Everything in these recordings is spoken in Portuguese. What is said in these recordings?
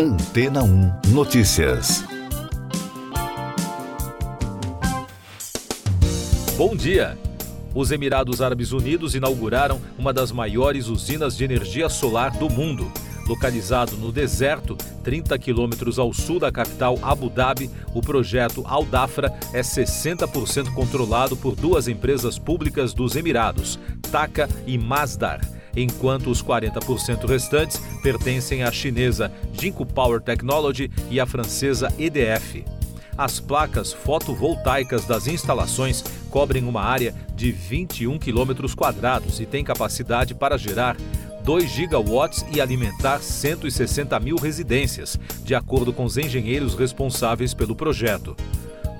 Antena 1 Notícias. Bom dia. Os Emirados Árabes Unidos inauguraram uma das maiores usinas de energia solar do mundo. Localizado no deserto, 30 quilômetros ao sul da capital Abu Dhabi, o projeto Al Dafra é 60% controlado por duas empresas públicas dos Emirados, TACA e Masdar enquanto os 40% restantes pertencem à chinesa Jinko Power Technology e à francesa EDF. As placas fotovoltaicas das instalações cobrem uma área de 21 quilômetros quadrados e têm capacidade para gerar 2 gigawatts e alimentar 160 mil residências, de acordo com os engenheiros responsáveis pelo projeto.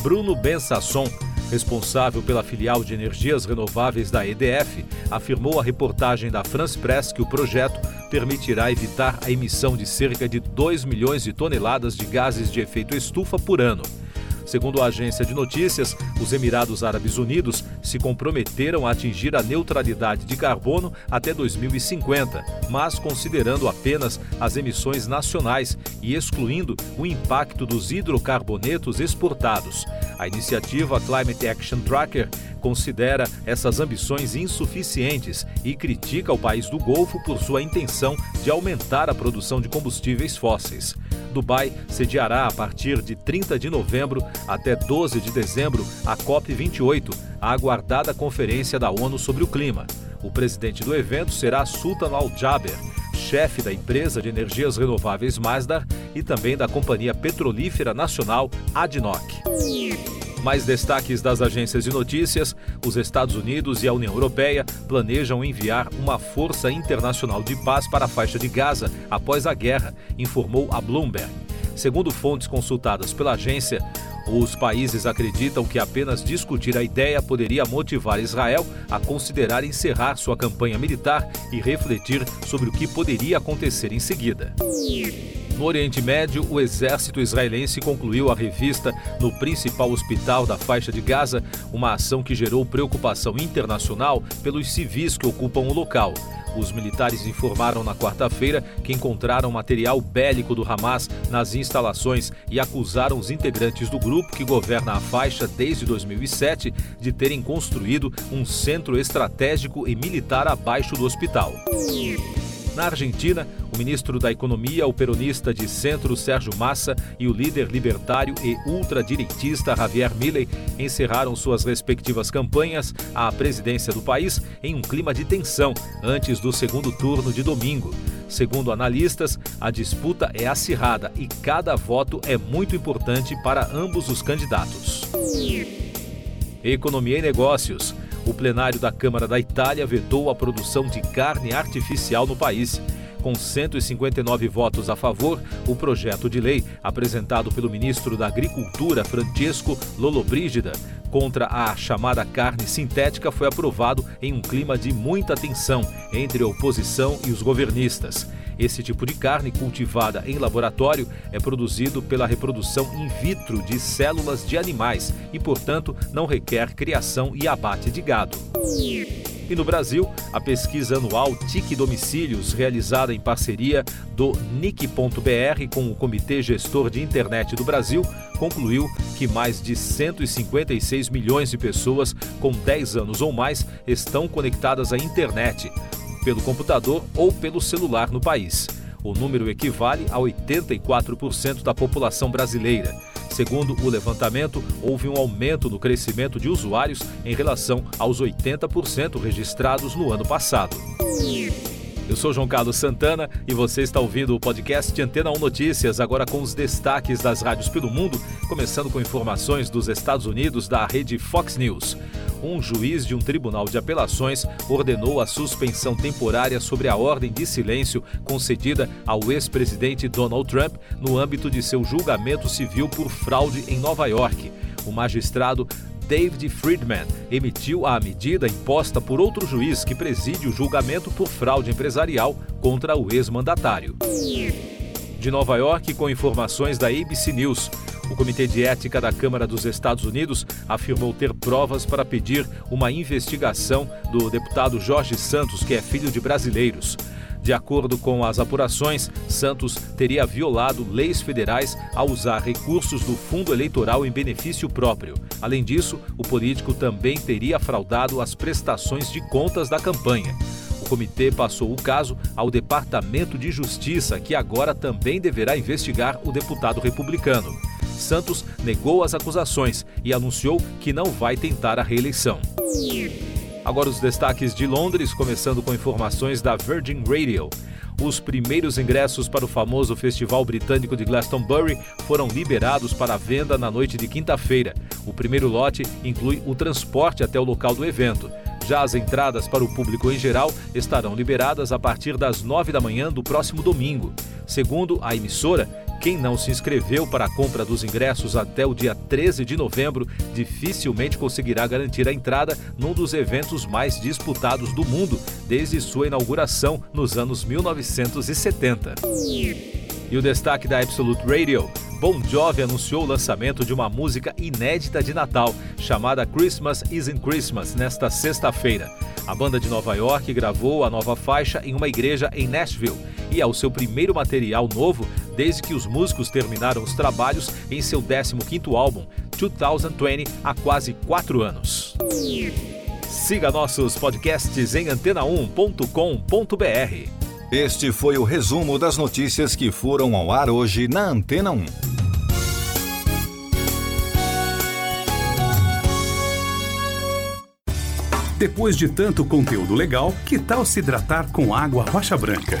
Bruno Bensasson, responsável pela filial de energias renováveis da EDF, afirmou à reportagem da France Press que o projeto permitirá evitar a emissão de cerca de 2 milhões de toneladas de gases de efeito estufa por ano. Segundo a agência de notícias, os Emirados Árabes Unidos se comprometeram a atingir a neutralidade de carbono até 2050, mas considerando apenas as emissões nacionais e excluindo o impacto dos hidrocarbonetos exportados. A iniciativa Climate Action Tracker considera essas ambições insuficientes e critica o país do Golfo por sua intenção de aumentar a produção de combustíveis fósseis. Dubai sediará a partir de 30 de novembro até 12 de dezembro a COP28, a aguardada conferência da ONU sobre o clima. O presidente do evento será Sultan Al-Jaber, chefe da empresa de energias renováveis Masdar e também da companhia petrolífera nacional ADNOC. Mais destaques das agências de notícias: os Estados Unidos e a União Europeia planejam enviar uma força internacional de paz para a faixa de Gaza após a guerra, informou a Bloomberg. Segundo fontes consultadas pela agência, os países acreditam que apenas discutir a ideia poderia motivar Israel a considerar encerrar sua campanha militar e refletir sobre o que poderia acontecer em seguida. No Oriente Médio, o exército israelense concluiu a revista no principal hospital da faixa de Gaza, uma ação que gerou preocupação internacional pelos civis que ocupam o local. Os militares informaram na quarta-feira que encontraram material bélico do Hamas nas instalações e acusaram os integrantes do grupo que governa a faixa desde 2007 de terem construído um centro estratégico e militar abaixo do hospital. Na Argentina, o ministro da Economia, o peronista de centro Sérgio Massa e o líder libertário e ultradireitista Javier Milei encerraram suas respectivas campanhas à presidência do país em um clima de tensão antes do segundo turno de domingo. Segundo analistas, a disputa é acirrada e cada voto é muito importante para ambos os candidatos. Economia e Negócios o plenário da Câmara da Itália vetou a produção de carne artificial no país. Com 159 votos a favor, o projeto de lei, apresentado pelo ministro da Agricultura, Francesco Lollobrigida, contra a chamada carne sintética foi aprovado em um clima de muita tensão entre a oposição e os governistas. Esse tipo de carne, cultivada em laboratório, é produzido pela reprodução in vitro de células de animais e, portanto, não requer criação e abate de gado. E no Brasil, a pesquisa anual TIC Domicílios, realizada em parceria do NIC.br com o Comitê Gestor de Internet do Brasil, concluiu que mais de 156 milhões de pessoas com 10 anos ou mais estão conectadas à internet, pelo computador ou pelo celular no país. O número equivale a 84% da população brasileira. Segundo o levantamento, houve um aumento no crescimento de usuários em relação aos 80% registrados no ano passado. Eu sou João Carlos Santana e você está ouvindo o podcast Antena 1 Notícias, agora com os destaques das rádios pelo mundo, começando com informações dos Estados Unidos da rede Fox News. Um juiz de um tribunal de apelações ordenou a suspensão temporária sobre a ordem de silêncio concedida ao ex-presidente Donald Trump no âmbito de seu julgamento civil por fraude em Nova York. O magistrado David Friedman emitiu a medida imposta por outro juiz que preside o julgamento por fraude empresarial contra o ex-mandatário. De Nova York, com informações da ABC News. O Comitê de Ética da Câmara dos Estados Unidos afirmou ter provas para pedir uma investigação do deputado Jorge Santos, que é filho de brasileiros. De acordo com as apurações, Santos teria violado leis federais ao usar recursos do fundo eleitoral em benefício próprio. Além disso, o político também teria fraudado as prestações de contas da campanha. O comitê passou o caso ao Departamento de Justiça, que agora também deverá investigar o deputado republicano. Santos negou as acusações e anunciou que não vai tentar a reeleição. Agora os destaques de Londres, começando com informações da Virgin Radio. Os primeiros ingressos para o famoso Festival Britânico de Glastonbury foram liberados para venda na noite de quinta-feira. O primeiro lote inclui o transporte até o local do evento. Já as entradas para o público em geral estarão liberadas a partir das nove da manhã do próximo domingo. Segundo a emissora, quem não se inscreveu para a compra dos ingressos até o dia 13 de novembro dificilmente conseguirá garantir a entrada num dos eventos mais disputados do mundo desde sua inauguração nos anos 1970. E o destaque da Absolute Radio. Bon Jovi anunciou o lançamento de uma música inédita de Natal, chamada Christmas Isn't Christmas, nesta sexta-feira. A banda de Nova York gravou a nova faixa em uma igreja em Nashville e é o seu primeiro material novo desde que os músicos terminaram os trabalhos em seu 15º álbum, 2020, há quase quatro anos. Siga nossos podcasts em antena1.com.br. Este foi o resumo das notícias que foram ao ar hoje na Antena 1. Depois de tanto conteúdo legal, que tal se hidratar com água rocha branca?